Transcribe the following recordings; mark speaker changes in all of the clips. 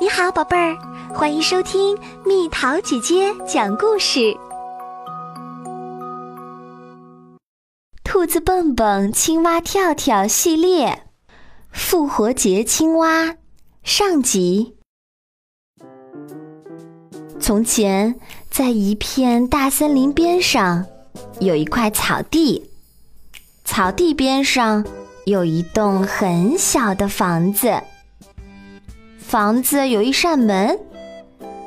Speaker 1: 你好，宝贝儿，欢迎收听蜜桃姐姐讲故事。《兔子蹦蹦、青蛙跳跳》系列，复活节青蛙上集。从前，在一片大森林边上，有一块草地，草地边上。有一栋很小的房子，房子有一扇门，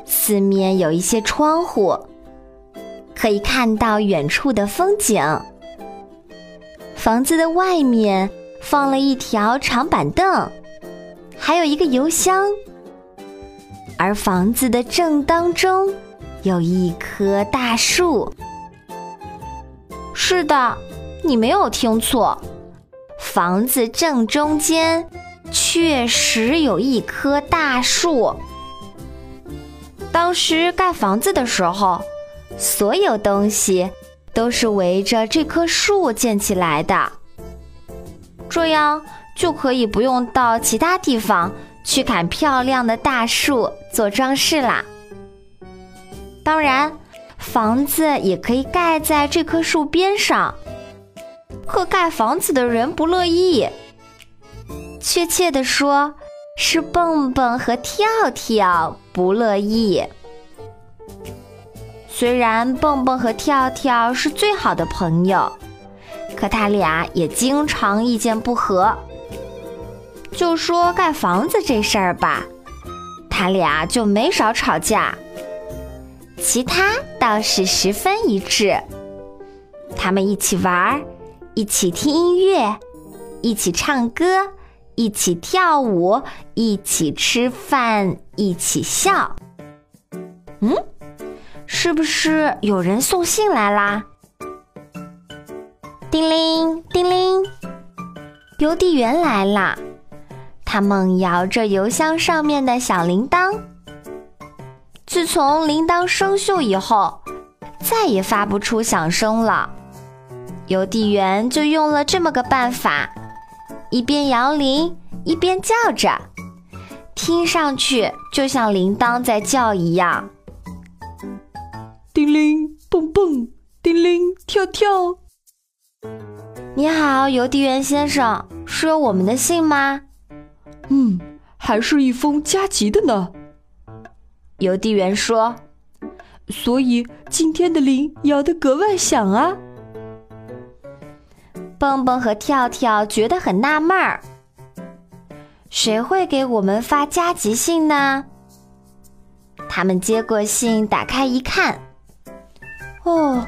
Speaker 1: 四面有一些窗户，可以看到远处的风景。房子的外面放了一条长板凳，还有一个邮箱。而房子的正当中有一棵大树。是的，你没有听错。房子正中间确实有一棵大树。当时盖房子的时候，所有东西都是围着这棵树建起来的，这样就可以不用到其他地方去砍漂亮的大树做装饰啦。当然，房子也可以盖在这棵树边上。可盖房子的人不乐意。确切的说，是蹦蹦和跳跳不乐意。虽然蹦蹦和跳跳是最好的朋友，可他俩也经常意见不合。就说盖房子这事儿吧，他俩就没少吵架。其他倒是十分一致，他们一起玩儿。一起听音乐，一起唱歌，一起跳舞，一起吃饭，一起笑。嗯，是不是有人送信来啦？叮铃叮铃，邮递员来啦！他猛摇着邮箱上面的小铃铛。自从铃铛生锈以后，再也发不出响声了。邮递员就用了这么个办法，一边摇铃一边叫着，听上去就像铃铛在叫一样。
Speaker 2: 叮铃蹦蹦，叮铃跳跳。
Speaker 1: 你好，邮递员先生，是有我们的信吗？
Speaker 2: 嗯，还是一封加急的呢。
Speaker 1: 邮递员说：“
Speaker 2: 所以今天的铃摇得格外响啊。”
Speaker 1: 蹦蹦和跳跳觉得很纳闷儿，谁会给我们发加急信呢？他们接过信，打开一看，哦，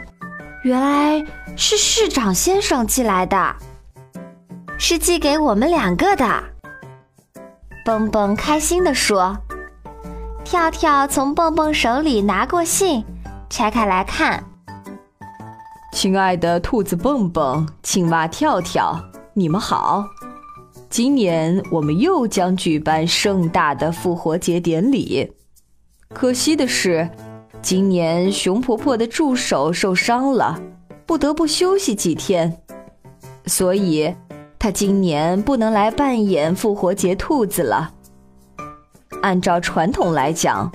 Speaker 1: 原来是市长先生寄来的，是寄给我们两个的。蹦蹦开心地说：“跳跳从蹦蹦手里拿过信，拆开来看。”
Speaker 2: 亲爱的兔子蹦蹦、青蛙跳跳，你们好！今年我们又将举办盛大的复活节典礼。可惜的是，今年熊婆婆的助手受伤了，不得不休息几天，所以她今年不能来扮演复活节兔子了。按照传统来讲，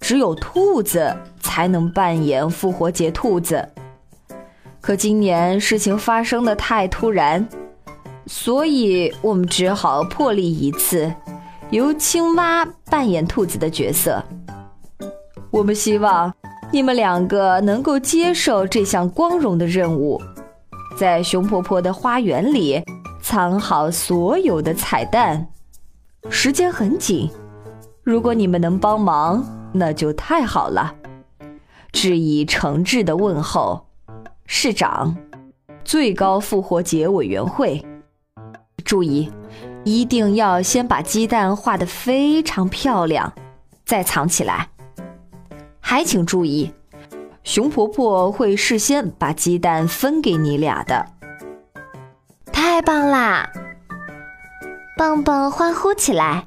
Speaker 2: 只有兔子才能扮演复活节兔子。可今年事情发生的太突然，所以我们只好破例一次，由青蛙扮演兔子的角色。我们希望你们两个能够接受这项光荣的任务，在熊婆婆的花园里藏好所有的彩蛋。时间很紧，如果你们能帮忙，那就太好了。致以诚挚的问候。市长，最高复活节委员会，注意，一定要先把鸡蛋画得非常漂亮，再藏起来。还请注意，熊婆婆会事先把鸡蛋分给你俩的。
Speaker 1: 太棒啦！蹦蹦欢呼起来。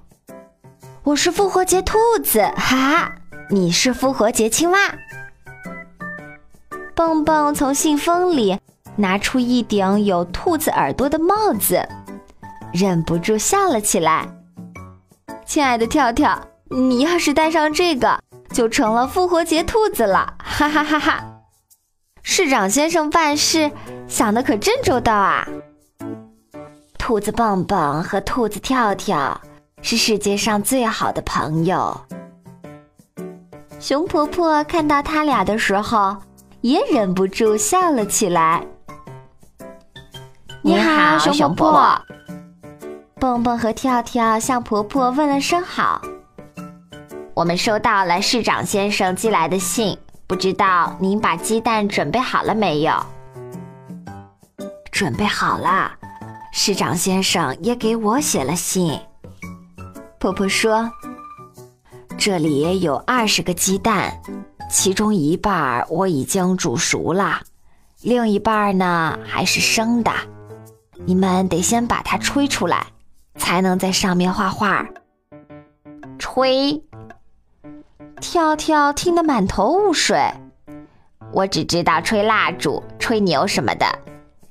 Speaker 1: 我是复活节兔子，哈哈，你是复活节青蛙。蹦蹦从信封里拿出一顶有兔子耳朵的帽子，忍不住笑了起来。亲爱的跳跳，你要是戴上这个，就成了复活节兔子了！哈哈哈哈！市长先生办事想的可真周到啊！兔子蹦蹦和兔子跳跳是世界上最好的朋友。熊婆婆看到他俩的时候，也忍不住笑了起来。
Speaker 3: 你好，熊婆婆。
Speaker 1: 蹦蹦和跳跳向婆婆问了声好。
Speaker 3: 我们收到了市长先生寄来的信，不知道您把鸡蛋准备好了没有？
Speaker 1: 准备好了，市长先生也给我写了信。婆婆说：“这里有二十个鸡蛋，其中一半我已经煮熟了，另一半呢还是生的。”你们得先把它吹出来，才能在上面画画。
Speaker 3: 吹，
Speaker 1: 跳跳听得满头雾水。
Speaker 3: 我只知道吹蜡烛、吹牛什么的，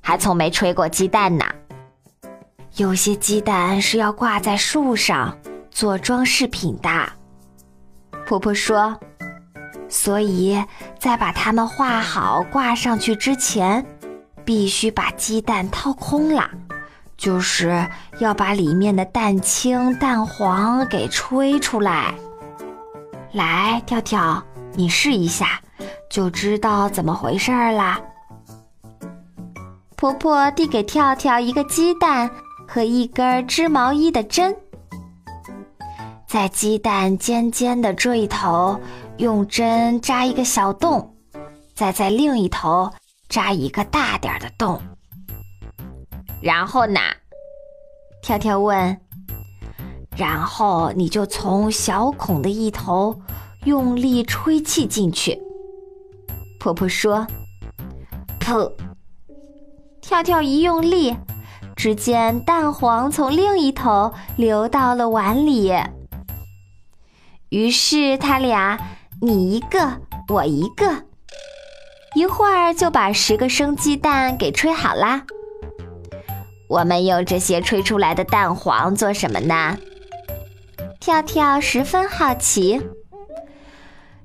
Speaker 3: 还从没吹过鸡蛋呢。
Speaker 1: 有些鸡蛋是要挂在树上做装饰品的。婆婆说，所以在把它们画好挂上去之前。必须把鸡蛋掏空了，就是要把里面的蛋清、蛋黄给吹出来。来，跳跳，你试一下，就知道怎么回事儿啦。婆婆递给跳跳一个鸡蛋和一根织毛衣的针，在鸡蛋尖尖的这一头用针扎一个小洞，再在另一头。扎一个大点的洞，
Speaker 3: 然后呢？
Speaker 1: 跳跳问。然后你就从小孔的一头用力吹气进去。婆婆说：“
Speaker 3: 噗！”
Speaker 1: 跳跳一用力，只见蛋黄从另一头流到了碗里。于是他俩你一个，我一个。一会儿就把十个生鸡蛋给吹好啦。
Speaker 3: 我们用这些吹出来的蛋黄做什么呢？
Speaker 1: 跳跳十分好奇。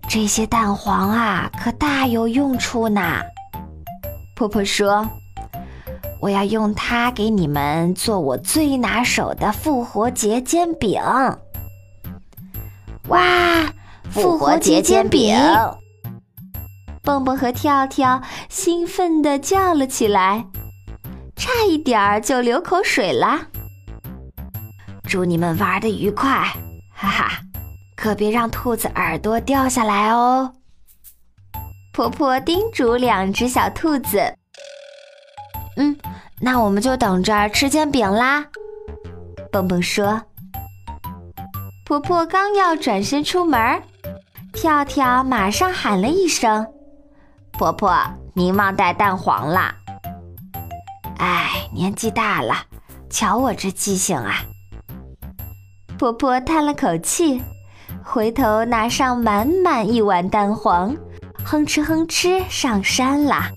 Speaker 1: 这些蛋黄啊，可大有用处呢。婆婆说：“我要用它给你们做我最拿手的复活节煎饼。”
Speaker 3: 哇，复活节煎饼！
Speaker 1: 蹦蹦和跳跳兴奋地叫了起来，差一点儿就流口水了。祝你们玩的愉快，哈哈！可别让兔子耳朵掉下来哦。婆婆叮嘱两只小兔子：“嗯，那我们就等着吃煎饼啦。”蹦蹦说。婆婆刚要转身出门，跳跳马上喊了一声。
Speaker 3: 婆婆，您忘带蛋黄了。
Speaker 1: 哎，年纪大了，瞧我这记性啊！婆婆叹了口气，回头拿上满满一碗蛋黄，哼哧哼哧上山了。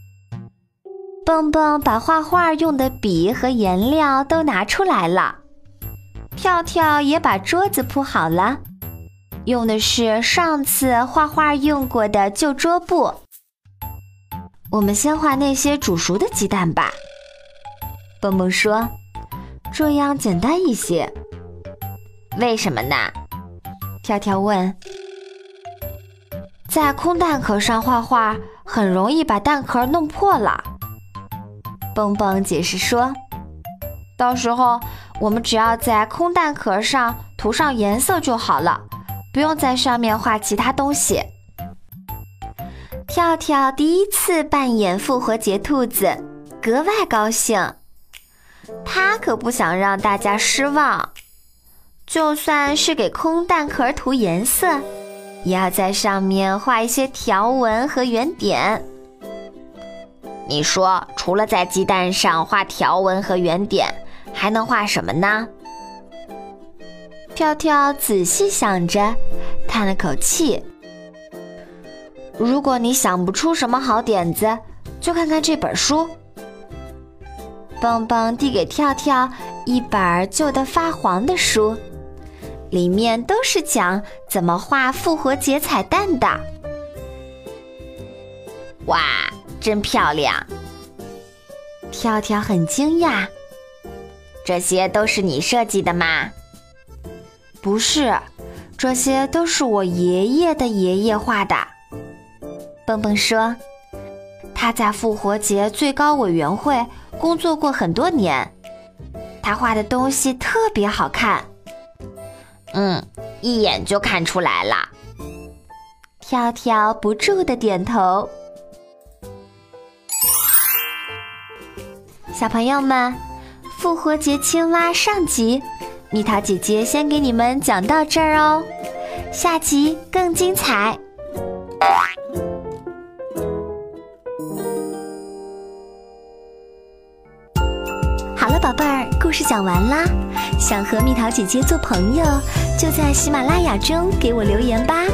Speaker 1: 蹦蹦把画画用的笔和颜料都拿出来了，跳跳也把桌子铺好了，用的是上次画画用过的旧桌布。我们先画那些煮熟的鸡蛋吧，蹦蹦说：“这样简单一些。”
Speaker 3: 为什么呢？
Speaker 1: 跳跳问。在空蛋壳上画画很容易把蛋壳弄破了，蹦蹦解释说：“到时候我们只要在空蛋壳上涂上颜色就好了，不用在上面画其他东西。”跳跳第一次扮演复活节兔子，格外高兴。他可不想让大家失望，就算是给空蛋壳涂颜色，也要在上面画一些条纹和圆点。
Speaker 3: 你说，除了在鸡蛋上画条纹和圆点，还能画什么呢？
Speaker 1: 跳跳仔细想着，叹了口气。如果你想不出什么好点子，就看看这本书。蹦蹦递给跳跳一本旧的发黄的书，里面都是讲怎么画复活节彩蛋的。
Speaker 3: 哇，真漂亮！
Speaker 1: 跳跳很惊讶，
Speaker 3: 这些都是你设计的吗？
Speaker 1: 不是，这些都是我爷爷的爷爷画的。蹦蹦说，他在复活节最高委员会工作过很多年，他画的东西特别好看。
Speaker 3: 嗯，一眼就看出来了。
Speaker 1: 跳跳不住的点头。小朋友们，复活节青蛙上集，蜜桃姐姐先给你们讲到这儿哦，下集更精彩。好了，宝贝儿，故事讲完啦。想和蜜桃姐姐做朋友，就在喜马拉雅中给我留言吧。